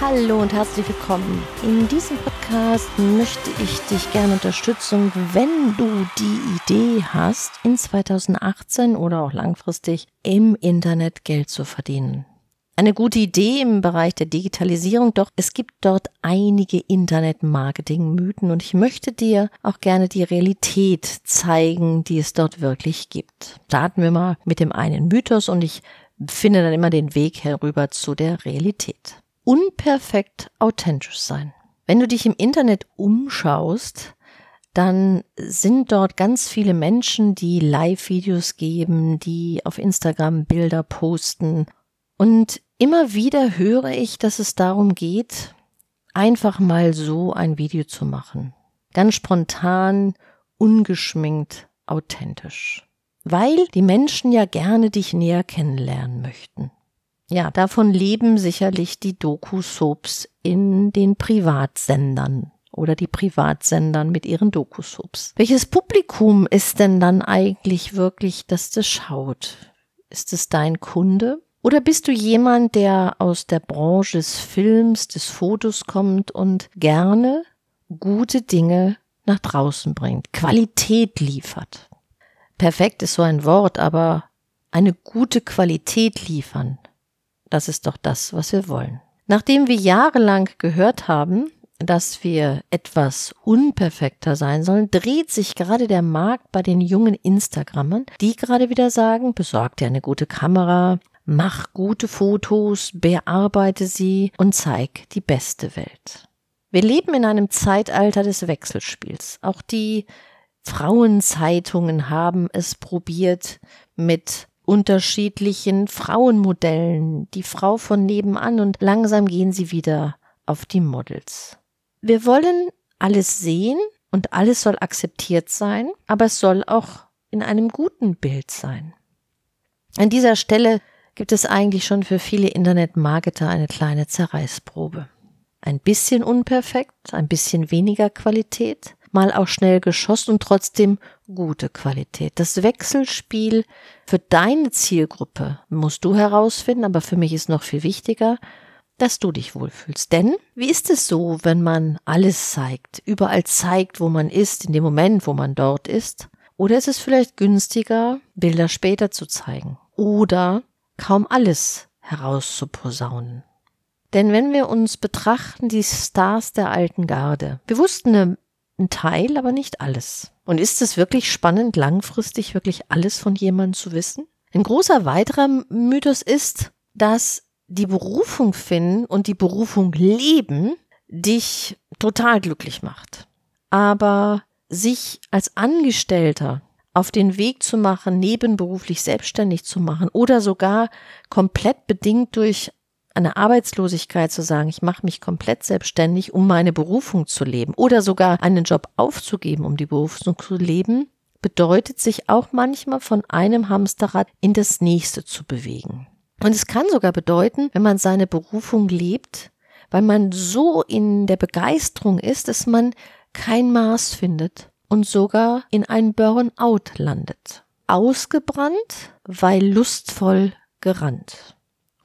Hallo und herzlich willkommen. In diesem Podcast möchte ich dich gerne unterstützen, wenn du die Idee hast, in 2018 oder auch langfristig im Internet Geld zu verdienen. Eine gute Idee im Bereich der Digitalisierung, doch es gibt dort einige Internet-Marketing-Mythen und ich möchte dir auch gerne die Realität zeigen, die es dort wirklich gibt. Starten wir mal mit dem einen Mythos und ich finde dann immer den Weg herüber zu der Realität unperfekt authentisch sein. Wenn du dich im Internet umschaust, dann sind dort ganz viele Menschen, die Live-Videos geben, die auf Instagram Bilder posten. Und immer wieder höre ich, dass es darum geht, einfach mal so ein Video zu machen. Ganz spontan, ungeschminkt, authentisch. Weil die Menschen ja gerne dich näher kennenlernen möchten. Ja, davon leben sicherlich die Doku-Soaps in den Privatsendern oder die Privatsendern mit ihren Doku-Soaps. Welches Publikum ist denn dann eigentlich wirklich, dass das schaut? Ist es dein Kunde? Oder bist du jemand, der aus der Branche des Films, des Fotos kommt und gerne gute Dinge nach draußen bringt, Qualität liefert? Perfekt ist so ein Wort, aber eine gute Qualität liefern, das ist doch das, was wir wollen. Nachdem wir jahrelang gehört haben, dass wir etwas unperfekter sein sollen, dreht sich gerade der Markt bei den jungen Instagrammern, die gerade wieder sagen, besorg dir eine gute Kamera, mach gute Fotos, bearbeite sie und zeig die beste Welt. Wir leben in einem Zeitalter des Wechselspiels. Auch die Frauenzeitungen haben es probiert mit unterschiedlichen Frauenmodellen, die Frau von nebenan und langsam gehen sie wieder auf die Models. Wir wollen alles sehen und alles soll akzeptiert sein, aber es soll auch in einem guten Bild sein. An dieser Stelle gibt es eigentlich schon für viele Internetmarketer eine kleine Zerreißprobe. Ein bisschen unperfekt, ein bisschen weniger Qualität, mal auch schnell geschossen und trotzdem gute Qualität. Das Wechselspiel für deine Zielgruppe musst du herausfinden, aber für mich ist noch viel wichtiger, dass du dich wohlfühlst. Denn wie ist es so, wenn man alles zeigt, überall zeigt, wo man ist, in dem Moment, wo man dort ist? Oder ist es vielleicht günstiger, Bilder später zu zeigen? Oder kaum alles herauszuposaunen? Denn wenn wir uns betrachten, die Stars der alten Garde, wir wussten ein Teil, aber nicht alles. Und ist es wirklich spannend, langfristig wirklich alles von jemandem zu wissen? Ein großer weiterer Mythos ist, dass die Berufung finden und die Berufung leben dich total glücklich macht. Aber sich als Angestellter auf den Weg zu machen, nebenberuflich selbstständig zu machen oder sogar komplett bedingt durch eine Arbeitslosigkeit zu sagen, ich mache mich komplett selbstständig, um meine Berufung zu leben oder sogar einen Job aufzugeben, um die Berufung zu leben, bedeutet sich auch manchmal von einem Hamsterrad in das nächste zu bewegen. Und es kann sogar bedeuten, wenn man seine Berufung lebt, weil man so in der Begeisterung ist, dass man kein Maß findet und sogar in ein Burnout landet. Ausgebrannt, weil lustvoll gerannt.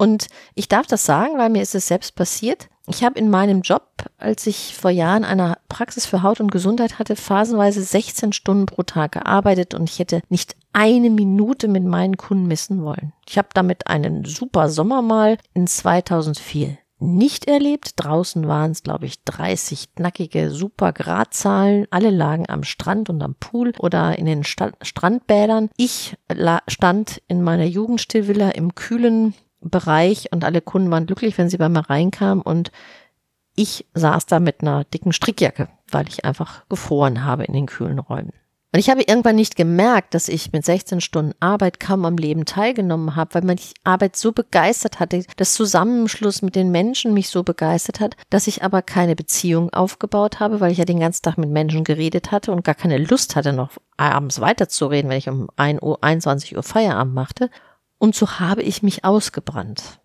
Und ich darf das sagen, weil mir ist es selbst passiert. Ich habe in meinem Job, als ich vor Jahren eine Praxis für Haut und Gesundheit hatte, phasenweise 16 Stunden pro Tag gearbeitet und ich hätte nicht eine Minute mit meinen Kunden missen wollen. Ich habe damit einen super Sommer mal in 2004 nicht erlebt. Draußen waren es, glaube ich, 30 knackige super Gradzahlen. Alle lagen am Strand und am Pool oder in den Sta Strandbädern. Ich stand in meiner Jugendstillvilla im kühlen Bereich und alle Kunden waren glücklich, wenn sie bei mir reinkamen und ich saß da mit einer dicken Strickjacke, weil ich einfach gefroren habe in den kühlen Räumen. Und ich habe irgendwann nicht gemerkt, dass ich mit 16 Stunden Arbeit kaum am Leben teilgenommen habe, weil mich Arbeit so begeistert hatte, das Zusammenschluss mit den Menschen mich so begeistert hat, dass ich aber keine Beziehung aufgebaut habe, weil ich ja den ganzen Tag mit Menschen geredet hatte und gar keine Lust hatte, noch abends weiterzureden, wenn ich um 1 Uhr, 21 Uhr Feierabend machte. Und so habe ich mich ausgebrannt.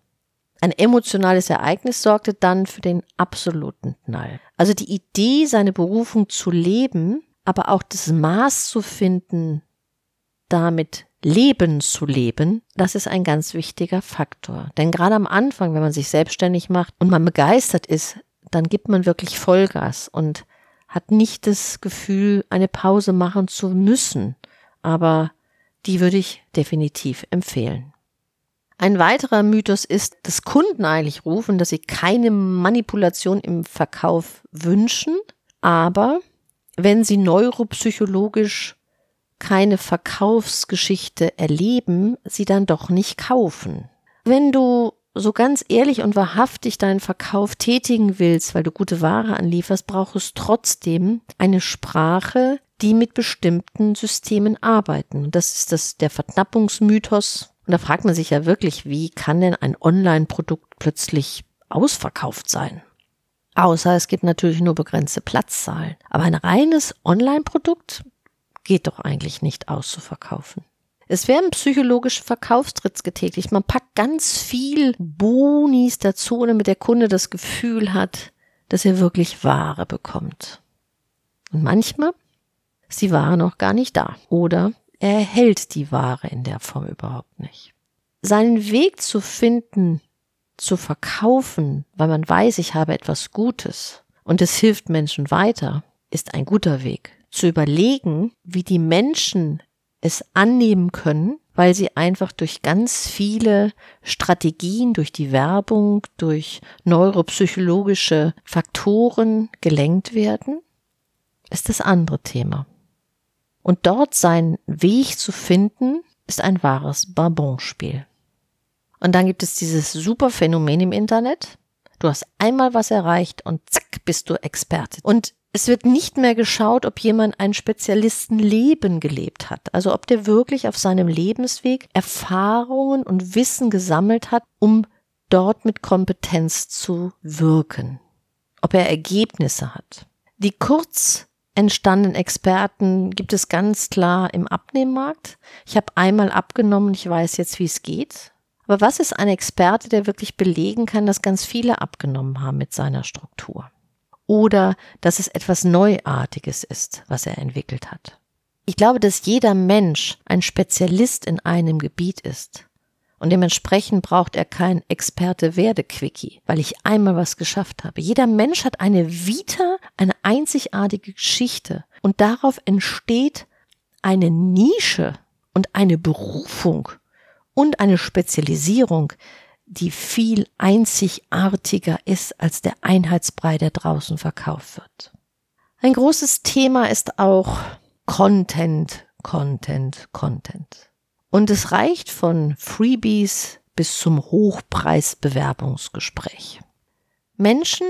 Ein emotionales Ereignis sorgte dann für den absoluten Knall. Also die Idee, seine Berufung zu leben, aber auch das Maß zu finden, damit Leben zu leben, das ist ein ganz wichtiger Faktor. Denn gerade am Anfang, wenn man sich selbstständig macht und man begeistert ist, dann gibt man wirklich Vollgas und hat nicht das Gefühl, eine Pause machen zu müssen. Aber die würde ich definitiv empfehlen. Ein weiterer Mythos ist, dass Kunden eigentlich rufen, dass sie keine Manipulation im Verkauf wünschen, aber wenn sie neuropsychologisch keine Verkaufsgeschichte erleben, sie dann doch nicht kaufen. Wenn du so ganz ehrlich und wahrhaftig deinen Verkauf tätigen willst, weil du gute Ware anlieferst, brauchst du trotzdem eine Sprache, die mit bestimmten Systemen arbeiten. Das ist das, der Verknappungsmythos. Und da fragt man sich ja wirklich, wie kann denn ein Online-Produkt plötzlich ausverkauft sein? Außer es gibt natürlich nur begrenzte Platzzahlen. Aber ein reines Online-Produkt geht doch eigentlich nicht auszuverkaufen. Es werden psychologische Verkaufstritts getätigt. Man packt ganz viel Bonis dazu, damit der Kunde das Gefühl hat, dass er wirklich Ware bekommt. Und manchmal ist die Ware noch gar nicht da. Oder er erhält die Ware in der Form überhaupt nicht. Seinen Weg zu finden, zu verkaufen, weil man weiß, ich habe etwas Gutes und es hilft Menschen weiter, ist ein guter Weg. Zu überlegen, wie die Menschen es annehmen können, weil sie einfach durch ganz viele Strategien, durch die Werbung, durch neuropsychologische Faktoren gelenkt werden, ist das andere Thema. Und dort seinen Weg zu finden, ist ein wahres Barbonspiel. Und dann gibt es dieses super Phänomen im Internet. Du hast einmal was erreicht und zack, bist du Experte. Und es wird nicht mehr geschaut, ob jemand ein Spezialistenleben gelebt hat. Also ob der wirklich auf seinem Lebensweg Erfahrungen und Wissen gesammelt hat, um dort mit Kompetenz zu wirken. Ob er Ergebnisse hat. Die kurz entstandenen Experten gibt es ganz klar im Abnehmmarkt. Ich habe einmal abgenommen, ich weiß jetzt, wie es geht. Aber was ist ein Experte, der wirklich belegen kann, dass ganz viele abgenommen haben mit seiner Struktur? Oder dass es etwas Neuartiges ist, was er entwickelt hat? Ich glaube, dass jeder Mensch ein Spezialist in einem Gebiet ist. Und dementsprechend braucht er kein Experte werde Quickie, weil ich einmal was geschafft habe. Jeder Mensch hat eine Vita, eine einzigartige Geschichte. Und darauf entsteht eine Nische und eine Berufung und eine Spezialisierung, die viel einzigartiger ist als der Einheitsbrei, der draußen verkauft wird. Ein großes Thema ist auch Content, Content, Content. Und es reicht von Freebies bis zum Hochpreisbewerbungsgespräch. Menschen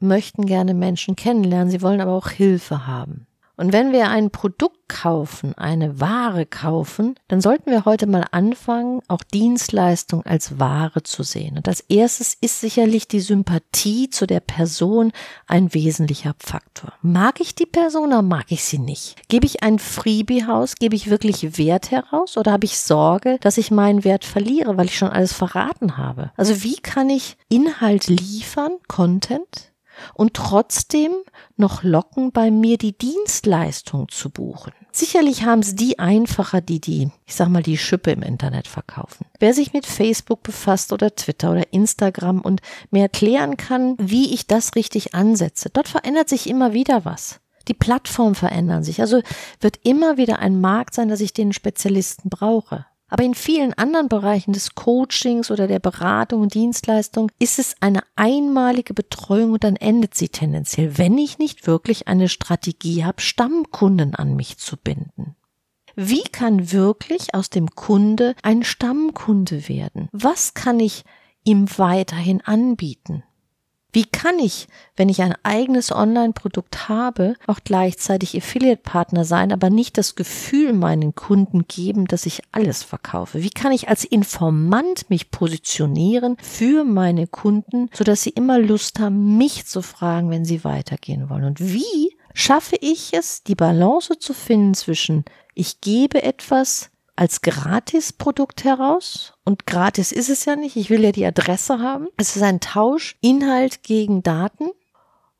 möchten gerne Menschen kennenlernen, sie wollen aber auch Hilfe haben. Und wenn wir ein Produkt kaufen, eine Ware kaufen, dann sollten wir heute mal anfangen, auch Dienstleistung als Ware zu sehen. Und als erstes ist sicherlich die Sympathie zu der Person ein wesentlicher Faktor. Mag ich die Person oder mag ich sie nicht? Gebe ich ein Freebie-Haus, gebe ich wirklich Wert heraus oder habe ich Sorge, dass ich meinen Wert verliere, weil ich schon alles verraten habe? Also wie kann ich Inhalt liefern, Content, und trotzdem noch locken, bei mir die Dienstleistung zu buchen. Sicherlich haben es die einfacher, die die, ich sag mal, die Schippe im Internet verkaufen. Wer sich mit Facebook befasst oder Twitter oder Instagram und mir erklären kann, wie ich das richtig ansetze, dort verändert sich immer wieder was. Die Plattformen verändern sich. Also wird immer wieder ein Markt sein, dass ich den Spezialisten brauche. Aber in vielen anderen Bereichen des Coachings oder der Beratung und Dienstleistung ist es eine einmalige Betreuung und dann endet sie tendenziell, wenn ich nicht wirklich eine Strategie habe, Stammkunden an mich zu binden. Wie kann wirklich aus dem Kunde ein Stammkunde werden? Was kann ich ihm weiterhin anbieten? Wie kann ich, wenn ich ein eigenes Online-Produkt habe, auch gleichzeitig Affiliate-Partner sein, aber nicht das Gefühl meinen Kunden geben, dass ich alles verkaufe? Wie kann ich als Informant mich positionieren für meine Kunden, sodass sie immer Lust haben, mich zu fragen, wenn sie weitergehen wollen? Und wie schaffe ich es, die Balance zu finden zwischen ich gebe etwas, als Gratis-Produkt heraus. Und gratis ist es ja nicht. Ich will ja die Adresse haben. Es ist ein Tausch, Inhalt gegen Daten.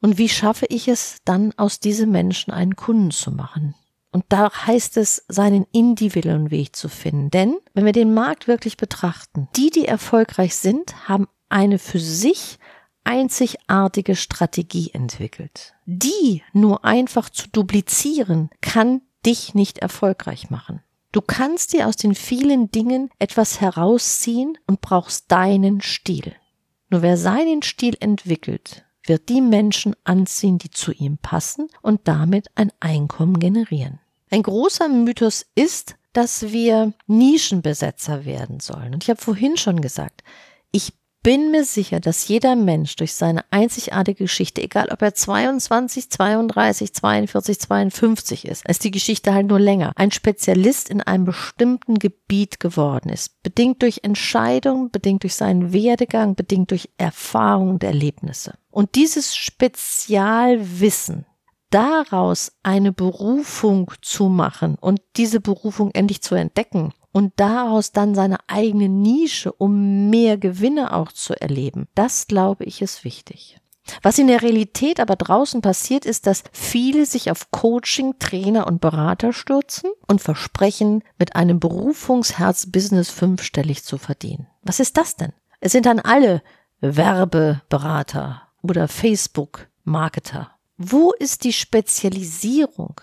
Und wie schaffe ich es dann aus diesem Menschen einen Kunden zu machen? Und da heißt es, seinen individuellen Weg zu finden. Denn wenn wir den Markt wirklich betrachten, die, die erfolgreich sind, haben eine für sich einzigartige Strategie entwickelt. Die nur einfach zu duplizieren, kann dich nicht erfolgreich machen. Du kannst dir aus den vielen Dingen etwas herausziehen und brauchst deinen Stil. Nur wer seinen Stil entwickelt, wird die Menschen anziehen, die zu ihm passen und damit ein Einkommen generieren. Ein großer Mythos ist, dass wir Nischenbesetzer werden sollen. Und ich habe vorhin schon gesagt, ich bin mir sicher, dass jeder Mensch durch seine einzigartige Geschichte, egal ob er 22, 32, 42, 52 ist, ist die Geschichte halt nur länger, ein Spezialist in einem bestimmten Gebiet geworden ist. Bedingt durch Entscheidungen, bedingt durch seinen Werdegang, bedingt durch Erfahrungen und Erlebnisse. Und dieses Spezialwissen, daraus eine Berufung zu machen und diese Berufung endlich zu entdecken und daraus dann seine eigene Nische, um mehr Gewinne auch zu erleben. Das glaube ich ist wichtig. Was in der Realität aber draußen passiert, ist, dass viele sich auf Coaching, Trainer und Berater stürzen und versprechen, mit einem Berufungsherz Business fünfstellig zu verdienen. Was ist das denn? Es sind dann alle Werbeberater oder Facebook-Marketer. Wo ist die Spezialisierung?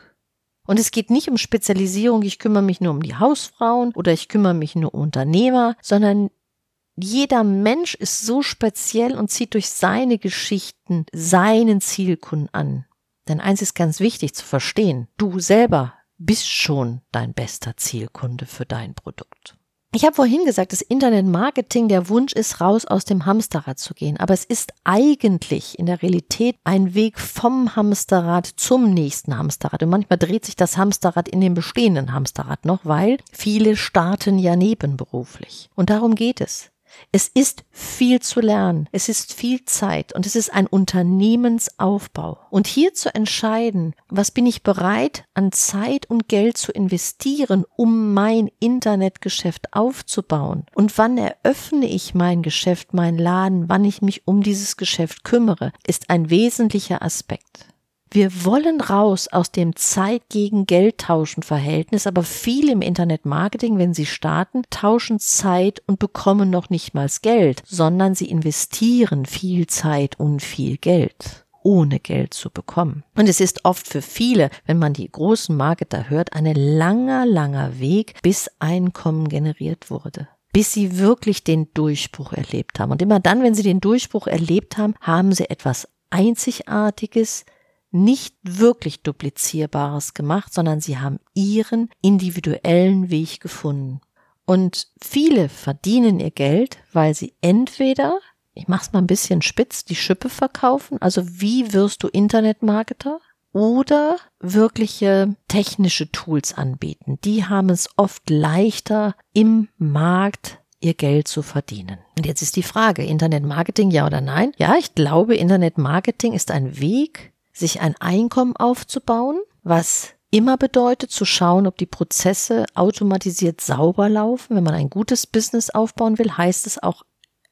Und es geht nicht um Spezialisierung, ich kümmere mich nur um die Hausfrauen oder ich kümmere mich nur um Unternehmer, sondern jeder Mensch ist so speziell und zieht durch seine Geschichten seinen Zielkunden an. Denn eins ist ganz wichtig zu verstehen, du selber bist schon dein bester Zielkunde für dein Produkt. Ich habe vorhin gesagt, das Internetmarketing, der Wunsch ist, raus aus dem Hamsterrad zu gehen. Aber es ist eigentlich in der Realität ein Weg vom Hamsterrad zum nächsten Hamsterrad. Und manchmal dreht sich das Hamsterrad in dem bestehenden Hamsterrad noch, weil viele starten ja nebenberuflich. Und darum geht es. Es ist viel zu lernen, es ist viel Zeit und es ist ein Unternehmensaufbau. Und hier zu entscheiden, was bin ich bereit an Zeit und Geld zu investieren, um mein Internetgeschäft aufzubauen und wann eröffne ich mein Geschäft, mein Laden, wann ich mich um dieses Geschäft kümmere, ist ein wesentlicher Aspekt. Wir wollen raus aus dem Zeit gegen Geld tauschen Verhältnis, aber viele im Internetmarketing, wenn sie starten, tauschen Zeit und bekommen noch nicht mal Geld, sondern sie investieren viel Zeit und viel Geld ohne Geld zu bekommen. Und es ist oft für viele, wenn man die großen Marketer hört, ein langer, langer Weg, bis Einkommen generiert wurde bis sie wirklich den Durchbruch erlebt haben. Und immer dann, wenn sie den Durchbruch erlebt haben, haben sie etwas Einzigartiges, nicht wirklich duplizierbares gemacht, sondern sie haben ihren individuellen Weg gefunden. Und viele verdienen ihr Geld, weil sie entweder, ich mach's mal ein bisschen spitz, die Schippe verkaufen, also wie wirst du Internetmarketer? Oder wirkliche technische Tools anbieten. Die haben es oft leichter im Markt ihr Geld zu verdienen. Und jetzt ist die Frage, Internetmarketing ja oder nein? Ja, ich glaube, Internetmarketing ist ein Weg, sich ein Einkommen aufzubauen, was immer bedeutet, zu schauen, ob die Prozesse automatisiert sauber laufen. Wenn man ein gutes Business aufbauen will, heißt es auch,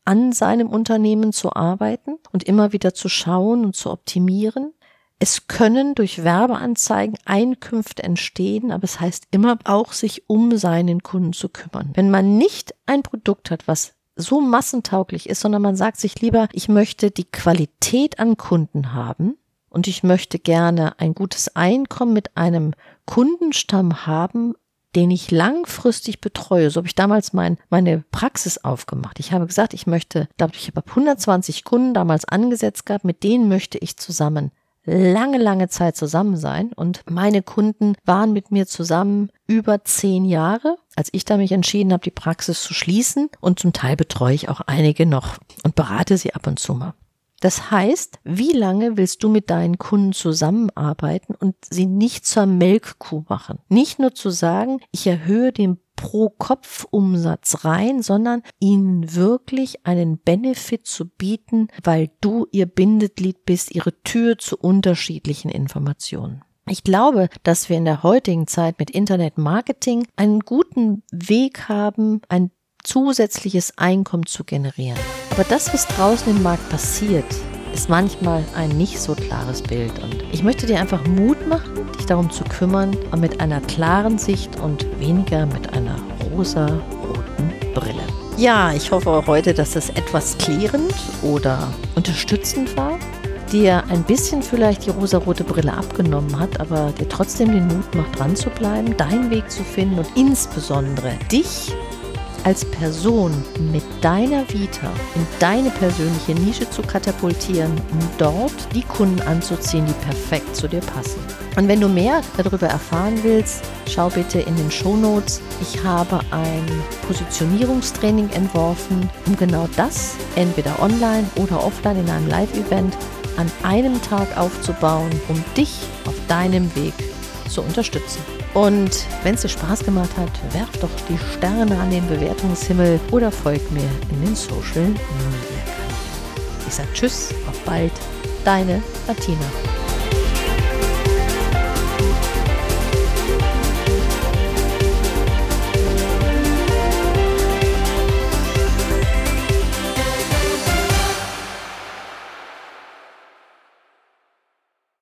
an seinem Unternehmen zu arbeiten und immer wieder zu schauen und zu optimieren. Es können durch Werbeanzeigen Einkünfte entstehen, aber es heißt immer auch, sich um seinen Kunden zu kümmern. Wenn man nicht ein Produkt hat, was so massentauglich ist, sondern man sagt sich lieber, ich möchte die Qualität an Kunden haben, und ich möchte gerne ein gutes Einkommen mit einem Kundenstamm haben, den ich langfristig betreue. So habe ich damals mein, meine Praxis aufgemacht. Ich habe gesagt, ich möchte, ich, habe 120 Kunden damals angesetzt gehabt, mit denen möchte ich zusammen lange, lange Zeit zusammen sein. Und meine Kunden waren mit mir zusammen über zehn Jahre, als ich da mich entschieden habe, die Praxis zu schließen. Und zum Teil betreue ich auch einige noch und berate sie ab und zu mal. Das heißt, wie lange willst du mit deinen Kunden zusammenarbeiten und sie nicht zur Melkkuh machen? Nicht nur zu sagen, ich erhöhe den Pro-Kopf-Umsatz rein, sondern ihnen wirklich einen Benefit zu bieten, weil du ihr Bindeglied bist, ihre Tür zu unterschiedlichen Informationen. Ich glaube, dass wir in der heutigen Zeit mit Internet-Marketing einen guten Weg haben, ein zusätzliches Einkommen zu generieren. Aber das, was draußen im Markt passiert, ist manchmal ein nicht so klares Bild. Und ich möchte dir einfach Mut machen, dich darum zu kümmern, mit einer klaren Sicht und weniger mit einer rosa-roten Brille. Ja, ich hoffe auch heute, dass das etwas klärend oder unterstützend war dir ein bisschen vielleicht die rosarote Brille abgenommen hat, aber dir trotzdem den Mut macht, dran zu bleiben, deinen Weg zu finden und insbesondere dich als Person mit deiner Vita in deine persönliche Nische zu katapultieren, um dort die Kunden anzuziehen, die perfekt zu dir passen. Und wenn du mehr darüber erfahren willst, schau bitte in den Show Notes. Ich habe ein Positionierungstraining entworfen, um genau das entweder online oder offline in einem Live-Event an einem Tag aufzubauen, um dich auf deinem Weg zu unterstützen. Und wenn es dir Spaß gemacht hat, werf doch die Sterne an den Bewertungshimmel oder folg mir in den Social Media Kanälen. Ich sage Tschüss, auf bald, deine Martina.